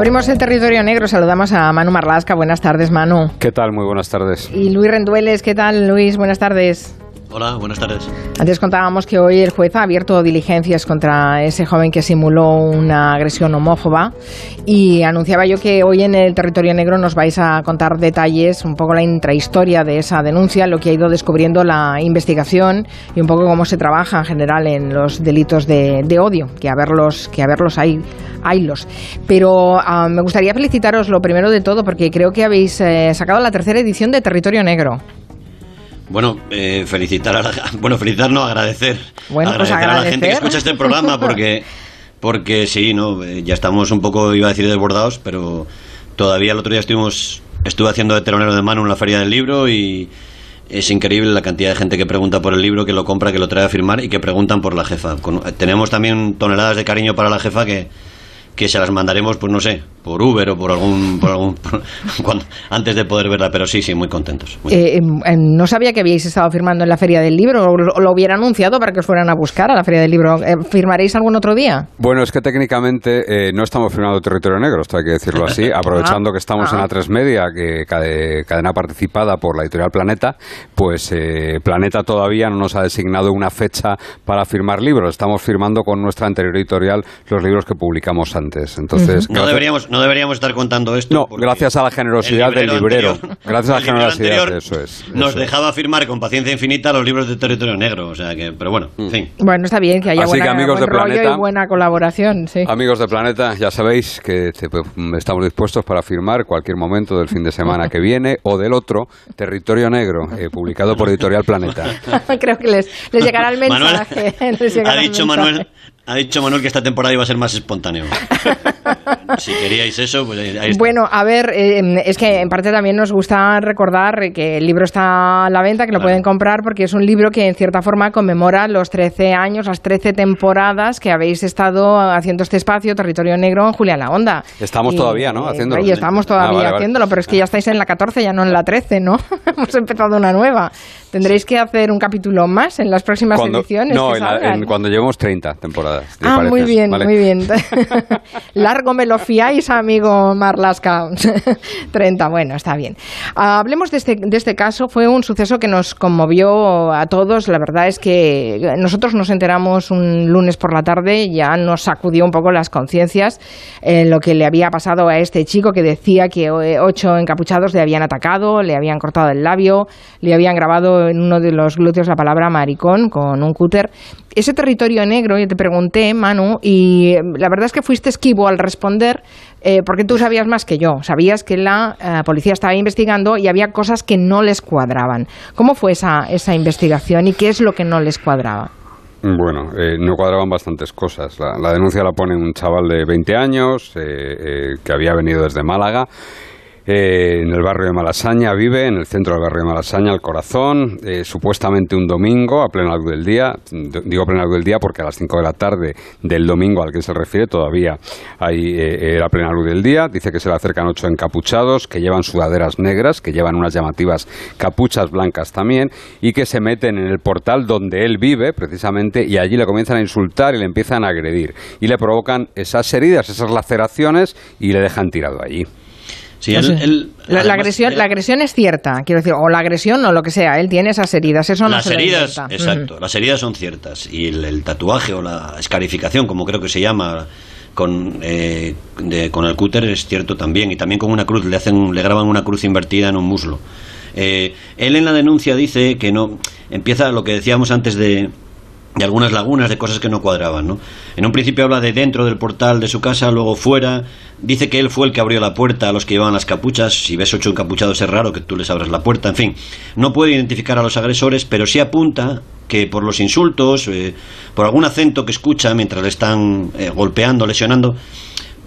Abrimos el territorio negro, saludamos a Manu Marlasca. Buenas tardes, Manu. ¿Qué tal? Muy buenas tardes. Y Luis Rendueles, ¿qué tal, Luis? Buenas tardes. Hola, buenas tardes. Antes contábamos que hoy el juez ha abierto diligencias contra ese joven que simuló una agresión homófoba y anunciaba yo que hoy en el territorio negro nos vais a contar detalles, un poco la intrahistoria de esa denuncia, lo que ha ido descubriendo la investigación y un poco cómo se trabaja en general en los delitos de, odio, que a verlos, que a verlos hay, haylos. Pero ah, me gustaría felicitaros lo primero de todo porque creo que habéis eh, sacado la tercera edición de Territorio Negro. Bueno, eh, felicitar a la, bueno, felicitarnos, agradecer, bueno, pues agradecer, a la gente que escucha este programa porque porque sí, no, eh, ya estamos un poco iba a decir desbordados, pero todavía el otro día estuvimos estuve haciendo de teronero de mano en la feria del libro y es increíble la cantidad de gente que pregunta por el libro, que lo compra, que lo trae a firmar y que preguntan por la jefa. tenemos también toneladas de cariño para la jefa que que se las mandaremos, pues no sé, por Uber o por algún, por algún antes de poder verla, pero sí, sí, muy contentos. Eh, em, em, no sabía que habíais estado firmando en la Feria del Libro, o lo hubiera anunciado para que fueran a buscar a la Feria del Libro. Eh, ¿Firmaréis algún otro día? Bueno, es que técnicamente eh, no estamos firmando Territorio Negro, esto hay que decirlo así, aprovechando que estamos en la tres Media, que cadena participada por la editorial Planeta, pues Planeta todavía no nos ha designado una fecha para firmar libros, estamos firmando con nuestra anterior editorial los libros que publicamos antes. Entonces, no, deberíamos, no deberíamos estar contando esto. No, gracias a la generosidad del librero. gracias a la generosidad, eso es. nos dejaba firmar con paciencia infinita los libros de Territorio Negro, o sea que, pero bueno, en mm. fin. Bueno, está bien que haya buena, amigos de Planeta, y buena colaboración, sí. Amigos de Planeta, ya sabéis que pues, estamos dispuestos para firmar cualquier momento del fin de semana que viene o del otro, Territorio Negro, eh, publicado por Editorial Planeta. Creo que les, les llegará el mensaje. ha dicho Manuel ha dicho Manuel que esta temporada iba a ser más espontáneo. si queríais eso, pues ahí está. Bueno, a ver, eh, es que en parte también nos gusta recordar que el libro está a la venta, que lo pueden comprar, porque es un libro que en cierta forma conmemora los 13 años, las 13 temporadas que habéis estado haciendo este espacio, Territorio Negro, en Julia La Onda. Estamos todavía, ¿no? Haciéndolo. Y estamos todavía ah, haciéndolo, pero es que ya estáis en la 14, ya no en la 13, ¿no? Hemos empezado una nueva. Tendréis que hacer un capítulo más en las próximas ediciones. No, cuando llevemos 30 temporadas. Ah, muy bien, muy bien. Largo me lo fiáis, amigo Marlaska. 30, bueno, está bien. hablemos de este, de este caso. Fue un suceso que nos conmovió a todos. La verdad es que nosotros nos enteramos un lunes por la tarde, ya nos sacudió un poco las conciencias eh, lo que le había pasado a este chico que decía que ocho encapuchados le habían atacado, le habían cortado el labio, le habían grabado en uno de los glúteos la palabra maricón con un cúter. Ese territorio negro, yo te pregunté, Manu, y eh, la verdad es que fuiste esquivo al responder, eh, porque tú sabías más que yo. Sabías que la eh, policía estaba investigando y había cosas que no les cuadraban. ¿Cómo fue esa, esa investigación y qué es lo que no les cuadraba? Bueno, no cuadraban bastantes cosas. La, la, denuncia la pone un chaval de 20 años que había venido desde Málaga eh, en el barrio de Malasaña vive, en el centro del barrio de Malasaña, el corazón, eh, supuestamente un domingo a plena luz del día, digo plena luz del día porque a las 5 de la tarde del domingo al que se refiere todavía hay eh, la plena luz del día, dice que se le acercan ocho encapuchados que llevan sudaderas negras, que llevan unas llamativas capuchas blancas también y que se meten en el portal donde él vive precisamente y allí le comienzan a insultar y le empiezan a agredir y le provocan esas heridas, esas laceraciones y le dejan tirado allí la, agresión, la agresión es cierta, quiero decir, o la agresión o lo que sea, él tiene esas heridas, eso no Las heridas, exacto, las heridas son ciertas y el, tatuaje o la escarificación, como creo que se llama, con, eh, con el cúter es cierto también y también con una cruz le hacen le graban una cruz invertida en un muslo. Eh, él en la denuncia dice que no empieza lo que decíamos antes de de algunas lagunas, de cosas que no cuadraban. ¿no? En un principio habla de dentro del portal de su casa, luego fuera. Dice que él fue el que abrió la puerta a los que llevaban las capuchas. Si ves ocho encapuchados es raro que tú les abras la puerta. En fin, no puede identificar a los agresores, pero sí apunta que por los insultos, eh, por algún acento que escucha mientras le están eh, golpeando, lesionando,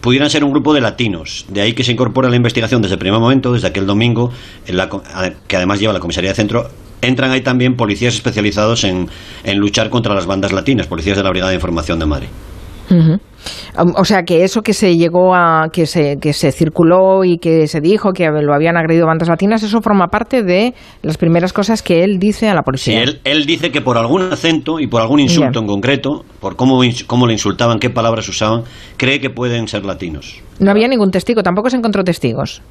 pudieran ser un grupo de latinos. De ahí que se incorpora la investigación desde el primer momento, desde aquel domingo, en la, que además lleva la comisaría de centro, entran ahí también policías especializados en, luchar contra las bandas latinas, policías de la Brigada de Información de Madrid. O sea que eso que se llegó a que se que se circuló y que se dijo que lo habían agredido bandas latinas, eso forma parte de las primeras cosas que él dice a la policía. Sí, él, él dice que por algún acento y por algún insulto en concreto, por cómo, cómo le insultaban, qué palabras usaban, cree que pueden ser latinos. No había ningún testigo, tampoco se encontró testigos.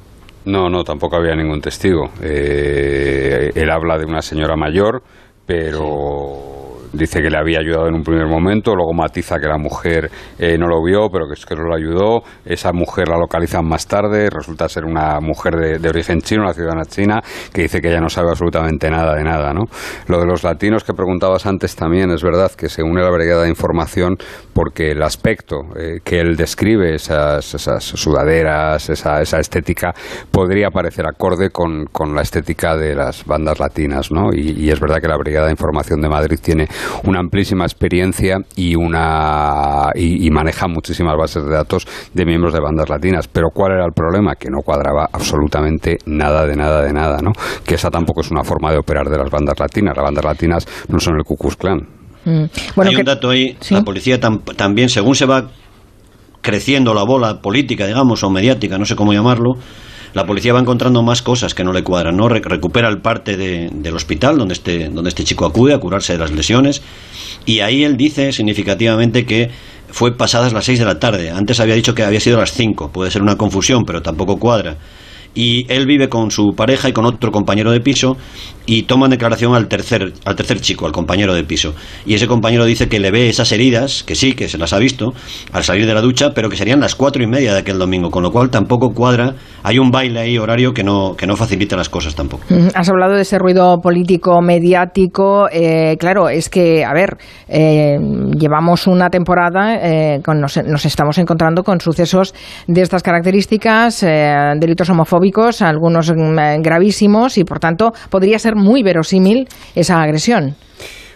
No, no, tampoco había ningún testigo. Eh, él habla de una señora mayor, pero dice que le había ayudado en un primer momento, luego matiza que la mujer eh, no lo vio, pero que es que lo ayudó. Esa mujer la localizan más tarde, resulta ser una mujer de, origen chino, una ciudadana china, que dice que ella no sabe absolutamente nada de nada. ¿no? Lo de los latinos que preguntabas antes también es verdad que según la brigada de información, porque el aspecto eh, que él describe, esas, esas sudaderas, esa, esa estética, podría parecer acorde con, la estética de las bandas latinas. ¿no? Y es verdad que la brigada de información de Madrid tiene una amplísima experiencia y, una, y, maneja muchísimas bases de datos de miembros de bandas latinas. Pero ¿cuál era el problema? Que no cuadraba absolutamente nada de nada de nada, ¿no? Que esa tampoco es una forma de operar de las bandas latinas. Las bandas latinas no son el Ku Klux Klan. Mm. Bueno, Hay un dato ahí, la policía también, según se va creciendo la bola política, digamos, o mediática, no sé cómo llamarlo, la policía va encontrando más cosas que no le cuadran, ¿no? recupera el parte del hospital donde este, donde este chico acude a curarse de las lesiones y ahí él dice significativamente que fue pasadas las 6 de la tarde. Antes había dicho que había sido las 5. Puede ser una confusión, pero tampoco cuadra y él vive con su pareja y con otro compañero de piso y toman declaración al tercer, al tercer chico, al compañero de piso. Y ese compañero dice que le ve esas heridas, que sí, que se las ha visto, al salir de la ducha, pero que serían las cuatro y media de aquel domingo, con lo cual tampoco cuadra. Hay un baile ahí horario que no, que no facilita las cosas tampoco. Has hablado de ese ruido político, mediático. Eh, claro, es que, a ver, eh, llevamos una temporada, eh, con, nos, nos, estamos encontrando con sucesos de estas características, delitos homofóbicos algunos mm, gravísimos, y por tanto podría ser muy verosímil esa agresión.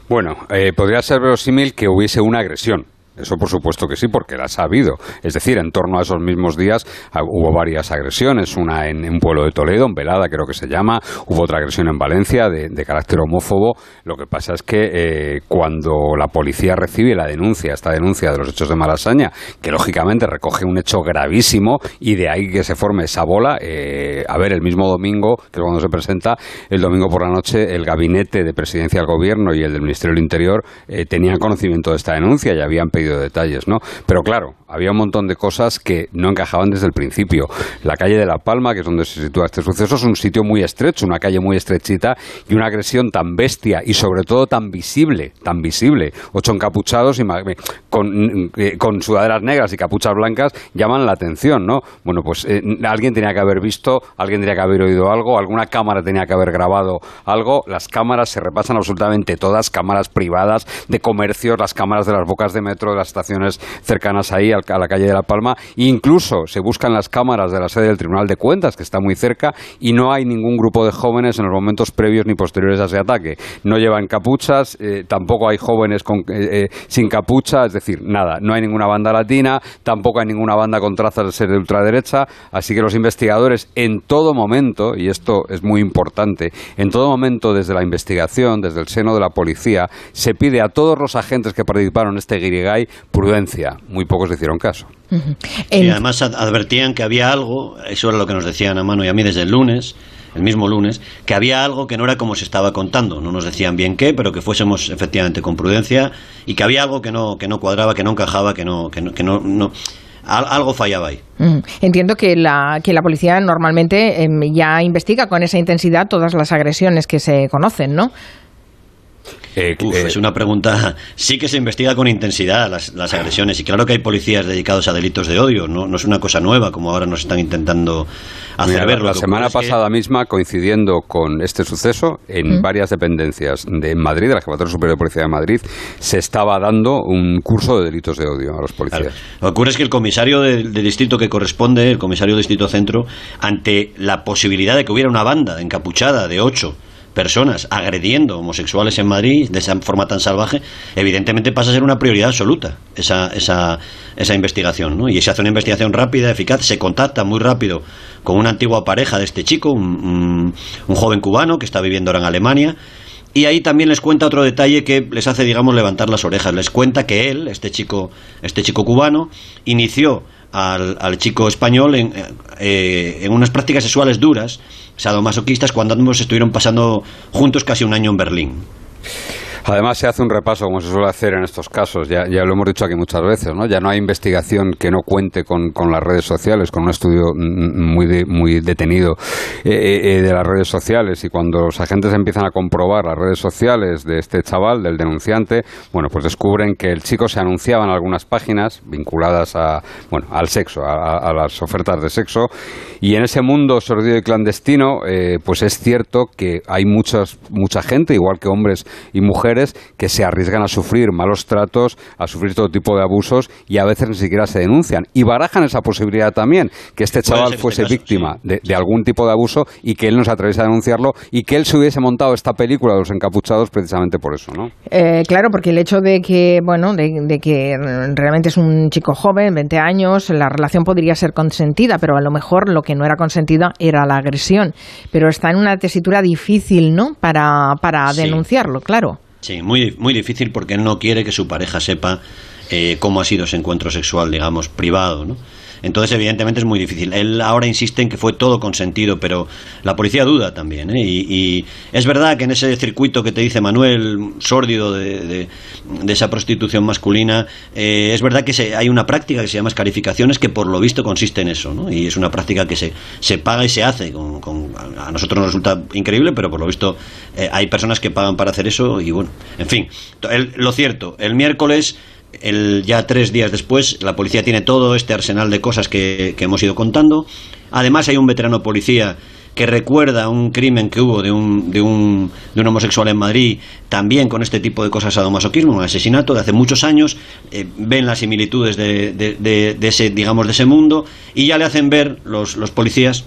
Bueno, eh, podría ser verosímil que hubiese una agresión eso por supuesto que sí, porque las ha habido. Es decir, en torno a esos mismos días ah, hubo varias agresiones, una en un pueblo de Toledo, en Velada creo que se llama, hubo otra agresión en Valencia de, carácter homófobo. Lo que pasa es que eh, cuando la policía recibe la denuncia, esta denuncia de los hechos de Malasaña, que lógicamente recoge un hecho gravísimo y de ahí que se forme esa bola, eh, a ver, el mismo domingo, que es cuando se presenta, el domingo por la noche, el gabinete de presidencia del gobierno y el del Ministerio del Interior eh, tenían conocimiento de esta denuncia y habían pedido detalles, ¿no? Pero claro, había un montón de cosas que no encajaban desde el principio. La calle de La Palma, que es donde se sitúa este suceso, es un sitio muy estrecho, una calle muy estrechita y una agresión tan bestia y sobre todo tan visible, tan visible. Ocho encapuchados y con, eh, con sudaderas negras y capuchas blancas llaman la atención, ¿no? Bueno, pues eh, alguien tenía que haber visto, alguien tenía que haber oído algo, alguna cámara tenía que haber grabado algo. Las cámaras se repasan absolutamente todas, cámaras privadas de comercios, las cámaras de las bocas de metro, de las estaciones cercanas ahí a la calle de La Palma. Incluso se buscan las cámaras de la sede del Tribunal de Cuentas, que está muy cerca, y no hay ningún grupo de jóvenes en los momentos previos ni posteriores a ese ataque. No llevan capuchas, eh, tampoco hay jóvenes con, eh, eh, sin capucha, es decir, nada. No hay ninguna banda latina, tampoco hay ninguna banda con trazas de ser de ultraderecha. Así que los investigadores, en todo momento, y esto es muy importante, en todo momento desde la investigación, desde el seno de la policía, se pide a todos los agentes que participaron en este Guirigay prudencia. Muy pocos hicieron caso. Y además advertían que había algo, eso era lo que nos decían a mano y a mí desde el lunes, el mismo lunes, que había algo que no era como se estaba contando. No nos decían bien qué, pero que fuésemos efectivamente con prudencia y que había algo que no, que no cuadraba, que no encajaba, que no, que no, que no, algo fallaba ahí. Entiendo que la, que la policía normalmente em, ya investiga con esa intensidad todas las agresiones que se conocen, ¿no? Eh, eh, es una pregunta. Sí que se investiga con intensidad las, las, agresiones y claro que hay policías dedicados a delitos de odio. No, no es una cosa nueva como ahora nos están intentando hacer ver. La semana pasada misma, coincidiendo con este suceso, en varias dependencias de Madrid, de la Jefatura Superior de Policía de Madrid, se estaba dando un curso de delitos de odio a los policías. Lo que ocurre es que el comisario del distrito que corresponde, el comisario del distrito centro, ante la posibilidad de que hubiera una banda encapuchada de ocho personas agrediendo homosexuales en Madrid de esa forma tan salvaje, evidentemente pasa a ser una prioridad absoluta esa, esa, esa investigación. ¿no? Y se hace una investigación rápida, eficaz, se contacta muy rápido con una antigua pareja de este chico, un, un joven cubano que está viviendo ahora en Alemania, Y ahí también les cuenta otro detalle que les hace, digamos, levantar las orejas. Les cuenta que él, este chico, este chico cubano, inició al, chico español en, eh, en unas prácticas sexuales duras, sadomasoquistas, cuando ambos estuvieron pasando juntos casi un año en Berlín. Además, se hace un repaso, como se suele hacer en estos casos, ya, ya lo hemos dicho aquí muchas veces, ¿no? Ya no hay investigación que no cuente con, con las redes sociales, con un estudio muy, muy detenido eh, eh, eh, de las redes sociales. Y cuando los agentes empiezan a comprobar las redes sociales de este chaval, del denunciante, bueno, pues descubren que el chico se anunciaba en algunas páginas vinculadas a, bueno, al sexo, a, las ofertas de sexo. Y en ese mundo sordido y clandestino, pues es cierto que hay muchas, mucha gente, igual que hombres y mujeres, que se arriesgan a sufrir malos tratos, a sufrir todo tipo de abusos y a veces ni siquiera se denuncian. Y barajan esa posibilidad también, que este chaval fuese víctima de, algún tipo de abuso y que él no se atreviese a denunciarlo y que él se hubiese montado esta película de los encapuchados precisamente por eso, ¿no? Eh, claro, porque el hecho de que, bueno, de, que realmente es un chico joven, 20 años, la relación podría ser consentida, pero a lo mejor lo que no era consentida era la agresión. Pero está en una tesitura difícil, ¿no? Para, para denunciarlo, claro. Sí, muy, muy difícil porque él no quiere que su pareja sepa eh, cómo ha sido ese encuentro sexual, digamos, privado, ¿no? Entonces, evidentemente es muy difícil. Él ahora insiste en que fue todo consentido, pero la policía duda también. ¿eh? Y, es verdad que en ese circuito que te dice Manuel, sórdido de, esa prostitución masculina, eh, es verdad que hay una práctica que se llama escarificaciones que por lo visto consiste en eso. ¿no? Y es una práctica que se, se paga y se hace. Con, a nosotros nos resulta increíble, pero por lo visto eh, hay personas que pagan para hacer eso. Y bueno, en fin, lo cierto, el miércoles el, ya tres días después, la policía tiene todo este arsenal de cosas que, hemos ido contando. Además, hay un veterano policía que recuerda un crimen que hubo de un, de un, de un homosexual en Madrid, también con este tipo de cosas sadomasoquismo, un asesinato de hace muchos años, eh, ven las similitudes de, de, ese, digamos, de ese mundo, y ya le hacen ver, los, los policías,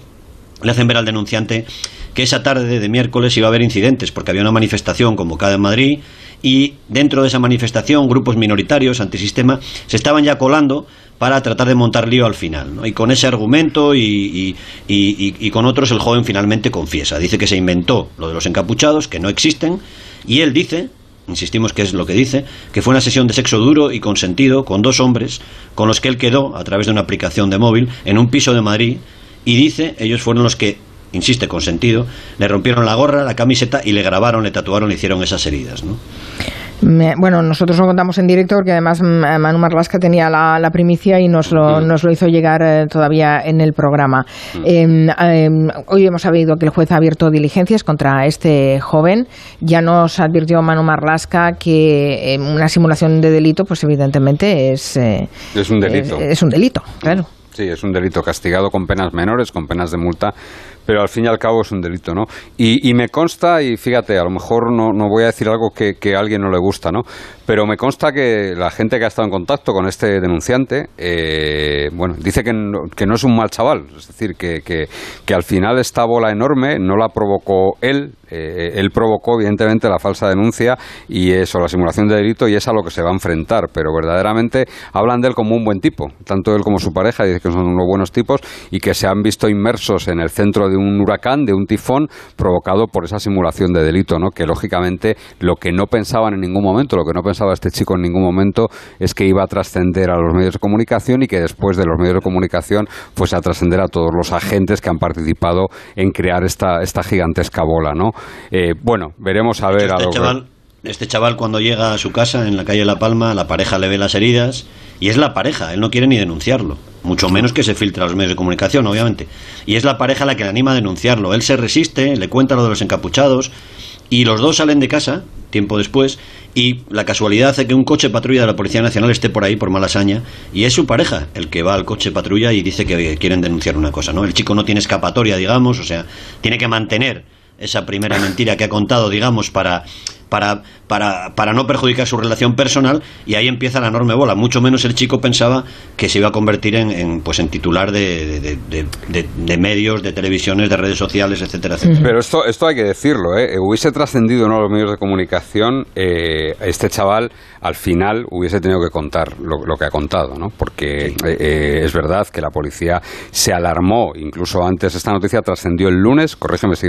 le hacen ver al denunciante que esa tarde de miércoles iba a haber incidentes, porque había una manifestación convocada en Madrid, y dentro de esa manifestación grupos minoritarios antisistema se estaban ya colando para tratar de montar lío al final. Y con ese argumento y, con otros el joven finalmente confiesa. Dice que se inventó lo de los encapuchados, que no existen, y él dice, insistimos que es lo que dice, que fue una sesión de sexo duro y consentido con dos hombres con los que él quedó a través de una aplicación de móvil en un piso de Madrid y dice, ellos fueron los que insiste con sentido, le rompieron la gorra, la camiseta y le grabaron, le tatuaron, le hicieron esas heridas. ¿no? bueno, nosotros lo contamos en directo porque además mm, Manu Marlasca tenía la, primicia y nos lo, nos lo hizo llegar eh, todavía en el programa. Em, em, hoy hemos sabido que el juez ha abierto diligencias contra este joven. Ya nos advirtió Manu Marlasca que em, una simulación de delito, pues evidentemente es... Eh, es un delito. es un delito, claro. Sí, es un delito castigado con penas menores, con penas de multa, pero al fin y al cabo es un delito, ¿no? Y, me consta, y fíjate, a lo mejor no, no voy a decir algo que, que, a alguien no le gusta, ¿no? Pero me consta que la gente que ha estado en contacto con este denunciante, eh, bueno, dice que no, que no, es un mal chaval, es decir, que, que, que, al final esta bola enorme no la provocó él, eh, él provocó evidentemente la falsa denuncia y eso, la simulación de delito, y es a lo que se va a enfrentar, pero verdaderamente hablan de él como un buen tipo, tanto él como su pareja, dice que son unos buenos tipos y que se han visto inmersos en el centro de un huracán, de un tifón, provocado por esa simulación de delito, ¿no? Que lógicamente lo que no pensaban en ningún momento, lo que no pensaba este chico en ningún momento es que iba a trascender a los medios de comunicación y que después de los medios de comunicación fuese a trascender a todos los agentes que han participado en crear esta, esta gigantesca bola, ¿no? Eh, bueno, veremos a ver este a chaval, Este chaval cuando llega a su casa en la calle La Palma, la pareja le ve las heridas y es la pareja, él no quiere ni denunciarlo mucho menos que se filtre a los medios de comunicación, obviamente. Y es la pareja la que le anima a denunciarlo. Él se resiste, le cuenta lo de los encapuchados, y los dos salen de casa, tiempo después, y la casualidad hace que un coche patrulla de la Policía Nacional esté por ahí, por Malasaña, y es su pareja el que va al coche patrulla y dice que quieren denunciar una cosa, ¿no? El chico no tiene escapatoria, digamos, o sea, tiene que mantener esa primera mentira que ha contado, digamos, para para, para, para no perjudicar su relación personal y ahí empieza la enorme bola. Mucho menos el chico pensaba que se iba a convertir en, pues en titular de, de, medios, de televisiones, de redes sociales, etcétera, etcétera. Pero esto, esto hay que decirlo, ¿eh? hubiese trascendido ¿no? los medios de comunicación, eh, este chaval al final hubiese tenido que contar lo, que ha contado, ¿no? porque eh, eh, es verdad que la policía se alarmó, incluso antes esta noticia trascendió el lunes, corrígeme si,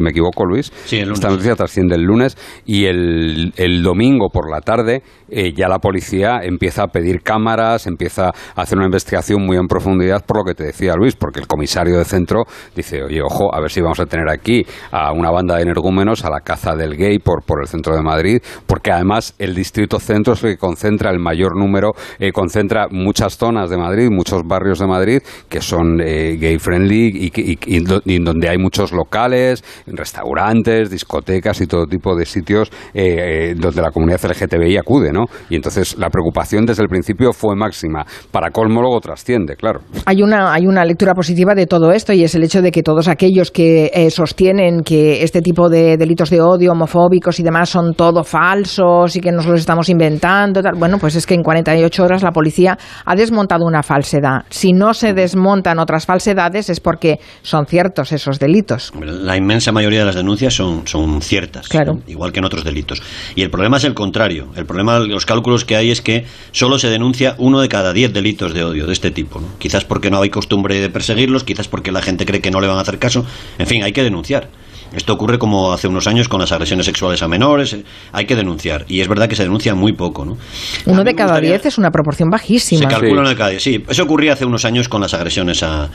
me equivoco Luis, esta noticia trasciende el lunes y el, el domingo por la tarde eh, ya la policía empieza a pedir cámaras, empieza a hacer una investigación muy en profundidad por lo que te decía Luis, porque el comisario de centro dice, oye, ojo, a ver si vamos a tener aquí a una banda de energúmenos a la caza del gay por, por el centro de Madrid, porque además el distrito centro es el que concentra el mayor número, eh, concentra muchas zonas de Madrid, muchos barrios de Madrid que son eh, gay friendly y, y, donde hay muchos locales, restaurantes, discotecas y todo tipo de sitios donde la comunidad LGTBI acude, ¿no? Y entonces la preocupación desde el principio fue máxima. Para colmo luego trasciende, claro. Hay una, hay una lectura positiva de todo esto y es el hecho de que todos aquellos que eh, sostienen que este tipo de delitos de odio, homofóbicos y demás son todo falsos y que nos los estamos inventando, bueno, pues es que en 48 horas la policía ha desmontado una falsedad. Si no se desmontan otras falsedades es porque son ciertos esos delitos. La inmensa mayoría de las denuncias son, son ciertas, claro. igual que en otros delitos. Y el problema es el contrario. El problema los cálculos que hay es que solo se denuncia uno de cada diez delitos de odio de este tipo. Quizás porque no hay costumbre de perseguirlos, quizás porque la gente cree que no le van a hacer caso. En fin, hay que denunciar. Esto ocurre como hace unos años con las agresiones sexuales a menores. Hay que denunciar. Y es verdad que se denuncia muy poco. ¿no? Uno de cada diez es una proporción bajísima. Se calcula uno de cada diez. Sí, eso ocurría hace unos años con las agresiones a,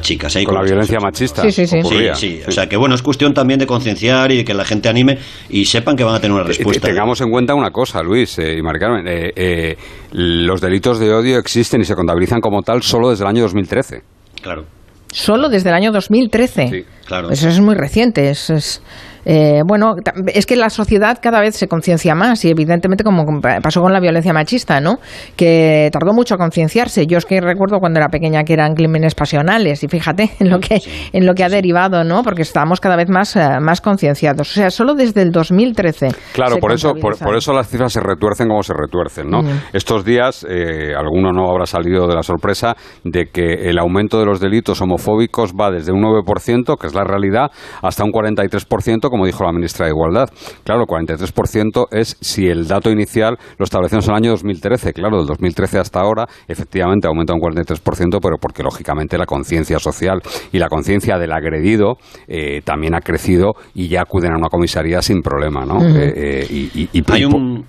chicas. ¿eh? Con, la violencia machista. Sí, sí, sí. sí, O sea que bueno, es cuestión también de concienciar y de que la gente anime y sepan que van a tener una respuesta. Tengamos en cuenta una cosa, Luis eh, y Maricarmen. Eh, los delitos de odio existen y se contabilizan como tal solo desde el año 2013. Claro. Solo desde el año 2013. Sí, claro. Eso es muy reciente. es, eh, bueno, es que la sociedad cada vez se conciencia más y evidentemente como pasó con la violencia machista, ¿no? Que tardó mucho a concienciarse. Yo es que recuerdo cuando era pequeña que eran crímenes pasionales y fíjate en lo que en lo que ha derivado, ¿no? Porque estamos cada vez más eh, más concienciados. O sea, solo desde el 2013. Claro, por eso por, eso las cifras se retuercen como se retuercen, ¿no? Estos días eh, alguno no habrá salido de la sorpresa de que el aumento de los delitos homofóbicos va desde un 9%, que es la realidad, hasta un 43% como dijo la ministra de Igualdad. Claro, el 43% es si el dato inicial lo establecemos en el año 2013. Claro, del 2013 hasta ahora, efectivamente aumenta un 43%, pero porque lógicamente la conciencia social y la conciencia del agredido eh, también ha crecido y ya acuden a una comisaría sin problema, ¿no? Eh, eh, y, Hay un...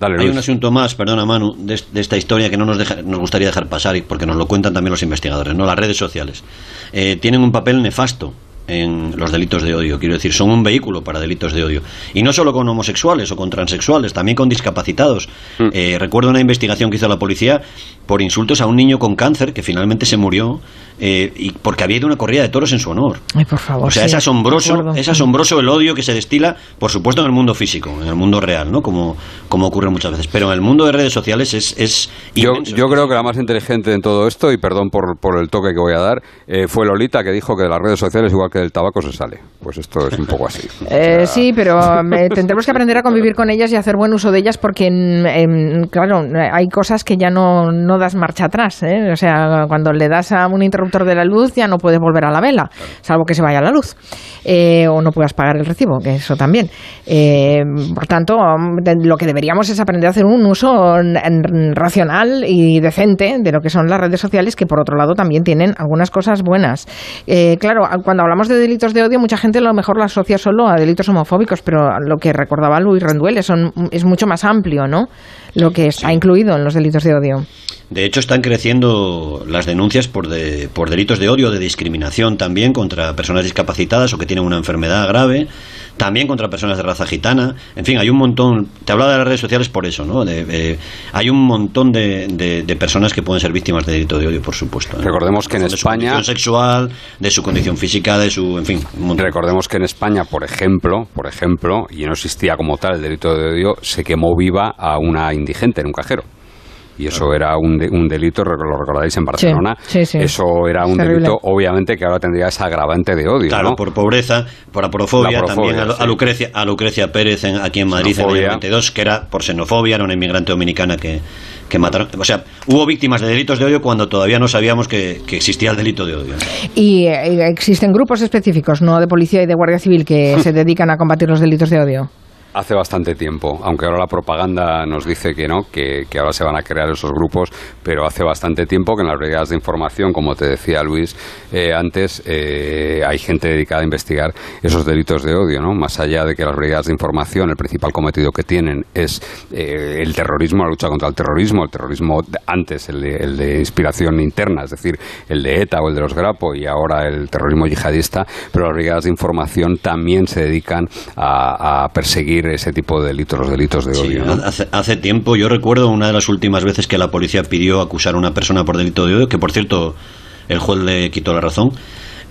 Hay un asunto más, perdona Manu, de, esta historia que no nos, nos gustaría dejar pasar, porque nos lo cuentan también los investigadores, ¿no? Las redes sociales. tienen un papel nefasto en los delitos de odio. Quiero decir, son un vehículo para delitos de odio. Y no solo con homosexuales o con transexuales, también con discapacitados. Mm. Eh, recuerdo una investigación que hizo la policía por insultos a un niño con cáncer que finalmente se murió eh, y porque había ido una corrida de toros en su honor. Ay, por favor. O sea, es asombroso, es asombroso el odio que se destila, por supuesto, en el mundo físico, en el mundo real, ¿no? Como, como ocurre muchas veces. Pero en el mundo de redes sociales es, es yo, yo creo que la más inteligente en todo esto, y perdón por, por el toque que voy a dar, eh, fue Lolita que dijo que las redes sociales, igual que del tabaco, se sale. Pues esto es un poco así. Eh, sí, pero tendremos que aprender a convivir con ellas y hacer buen uso de ellas porque, claro, hay cosas que ya no, no das marcha atrás. ¿eh? O sea, cuando le das a un interruptor de la luz ya no puedes volver a la vela, salvo que se vaya la luz. Eh, o no puedas pagar el recibo, que eso también. Eh, por tanto, lo que deberíamos es aprender a hacer un uso racional y decente de lo que son las redes sociales, que por otro lado también tienen algunas cosas buenas. claro, cuando hablamos de delitos de odio, mucha gente a lo mejor lo asocia solo a delitos homofóbicos, pero lo que recordaba Luis Rendueles son, es mucho más amplio, ¿no? Lo que está incluido en los delitos de odio. De hecho, están creciendo las denuncias por, por delitos de odio, de discriminación también contra personas discapacitadas o que tienen una enfermedad grave, también contra personas de raza gitana. En fin, hay un montón. Te hablaba de las redes sociales por eso, ¿no? hay un montón de, personas que pueden ser víctimas de delito de odio, por supuesto. ¿eh? Recordemos que en España. De su condición sexual, de su condición física, de su. En fin. Recordemos que en España, por ejemplo, por ejemplo, y no existía como tal el delito de odio, se quemó viva a una indigente en un cajero. Y eso era un, un delito, lo recordáis en Barcelona, Sí, sí, sí. eso era un Terrible. delito, obviamente que ahora tendría ese agravante de odio, Claro, ¿no? por pobreza, por aprofobia, también a, a. Lucrecia, a Lucrecia Pérez en- aquí en Madrid en el Xenofobia. 92, que era por xenofobia, era una inmigrante dominicana que, que mataron. O sea, hubo víctimas de delitos de odio cuando todavía no sabíamos que, que existía el delito de odio. Y eh, existen grupos específicos, no de policía y de guardia civil, que se dedican a combatir los delitos de odio. Hace bastante tiempo, aunque ahora la propaganda nos dice que no, que, ahora se van a crear esos grupos, pero hace bastante tiempo que en las brigadas de información, como te decía Luis eh, antes, eh, hay gente dedicada a investigar esos delitos de odio, ¿no? Más allá de que las brigadas de información, el principal cometido que tienen es eh, el terrorismo, la lucha contra el terrorismo, el terrorismo antes, el de, el de inspiración interna, es decir, el de ETA o el de los Grapo y ahora el terrorismo yihadista, pero las brigadas de información también se dedican a perseguir ese tipo de delitos, los delitos de Sí, odio. ¿no? hace, hace tiempo, yo recuerdo una de las últimas veces que la policía pidió acusar a una persona por delito de odio, que por cierto el juez le quitó la razón.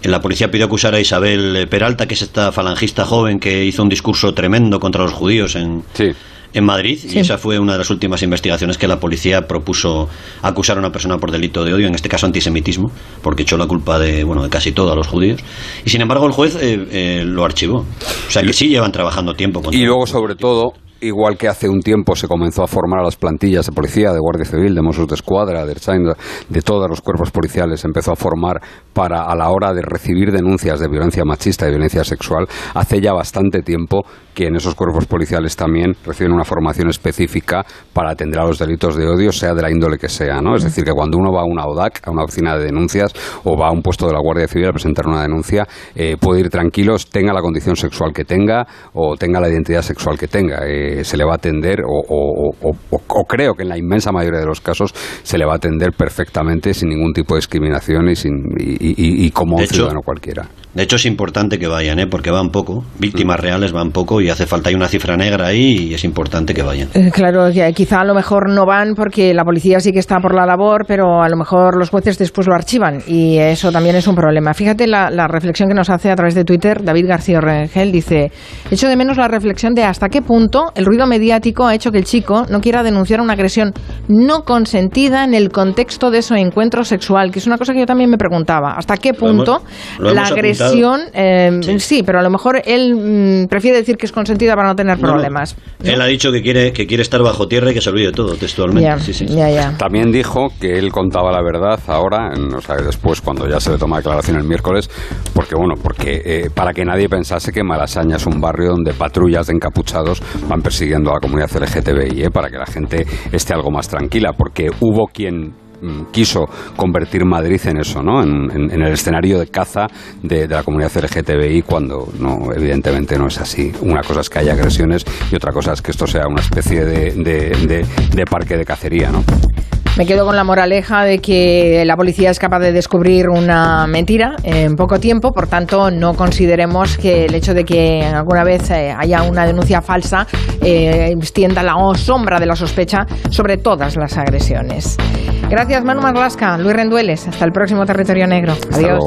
La policía pidió acusar a Isabel Peralta, que es esta falangista joven que hizo un discurso tremendo contra los judíos en, Sí. En Madrid Sí. y esa fue una de las últimas investigaciones que la policía propuso acusar a una persona por delito de odio, en este caso antisemitismo, porque echó la culpa de bueno de casi todo a los judíos y sin embargo el juez eh, eh, lo archivó. O sea que sí llevan trabajando tiempo. contra- Y luego, sobre todo, igual que hace un tiempo se comenzó a formar a las plantillas de policía, de Guardia Civil, de Mossos de Escuadra, de Ertzaintza, de todos los cuerpos policiales, se empezó a formar para, a la hora de recibir denuncias de violencia machista y violencia sexual, hace ya bastante tiempo que en esos cuerpos policiales también reciben una formación específica para atender a los delitos de odio, sea de la índole que sea, ¿no? Es decir, que cuando uno va a una ODAC, a una oficina de denuncias, o va a un puesto de la Guardia Civil a presentar una denuncia, eh, puede ir tranquilos, tenga la condición sexual que tenga o tenga la identidad sexual que tenga. Eh, se le va a atender, o, o- o- o- o creo que en la inmensa mayoría de los casos se le va a atender perfectamente sin ningún tipo de discriminación y, sin, y, y- y como De un hecho, ciudadano cualquiera. De hecho, es importante que vayan, ¿eh? porque van poco. Víctimas reales van poco y hace falta. Hay una cifra negra ahí y es importante que vayan. Eh, Claro, quizá a lo mejor no van porque la policía sí que está por la labor, pero a lo mejor los jueces después lo archivan y eso también es un problema. Fíjate la, la reflexión que nos hace a través de Twitter David García Rengel. Dice, echo de menos la reflexión de hasta qué punto el ruido mediático ha hecho que el chico no quiera denunciar una agresión no consentida en el contexto de su encuentro sexual, que es una cosa que yo también me preguntaba. ¿Hasta qué Lo hemos- punto la hemos agresión... eh, Sí. sí. pero a lo mejor él mm, prefiere decir que es consentida para no tener No, no. problemas. ¿no? Él ha dicho que quiere, que quiere estar bajo tierra y que se olvide todo, textualmente. Ya, Sí, sí. ya, ya. También dijo que él contaba la verdad ahora, en- o sea, después cuando ya se le toma declaración el miércoles, porque bueno, porque eh, para que nadie pensase que Malasaña es un barrio donde patrullas de encapuchados van persiguiendo a la comunidad LGTBI, eh, para que la gente esté algo más tranquila, porque hubo quien quiso convertir Madrid en eso, ¿no? En, en- en el escenario de caza de, la comunidad LGTBI cuando no, evidentemente no es así. Una cosa es que haya agresiones y otra cosa es que esto sea una especie de, de- de- de parque de cacería, ¿no? Me quedo con la moraleja de que la policía es capaz de descubrir una mentira en poco tiempo, por tanto no consideremos que el hecho de que alguna vez eh, haya una denuncia falsa eh, extienda la sombra de la sospecha sobre todas las agresiones. Gracias Manu Marlasca, Luis Rendueles, hasta el próximo Territorio Negro. Adiós.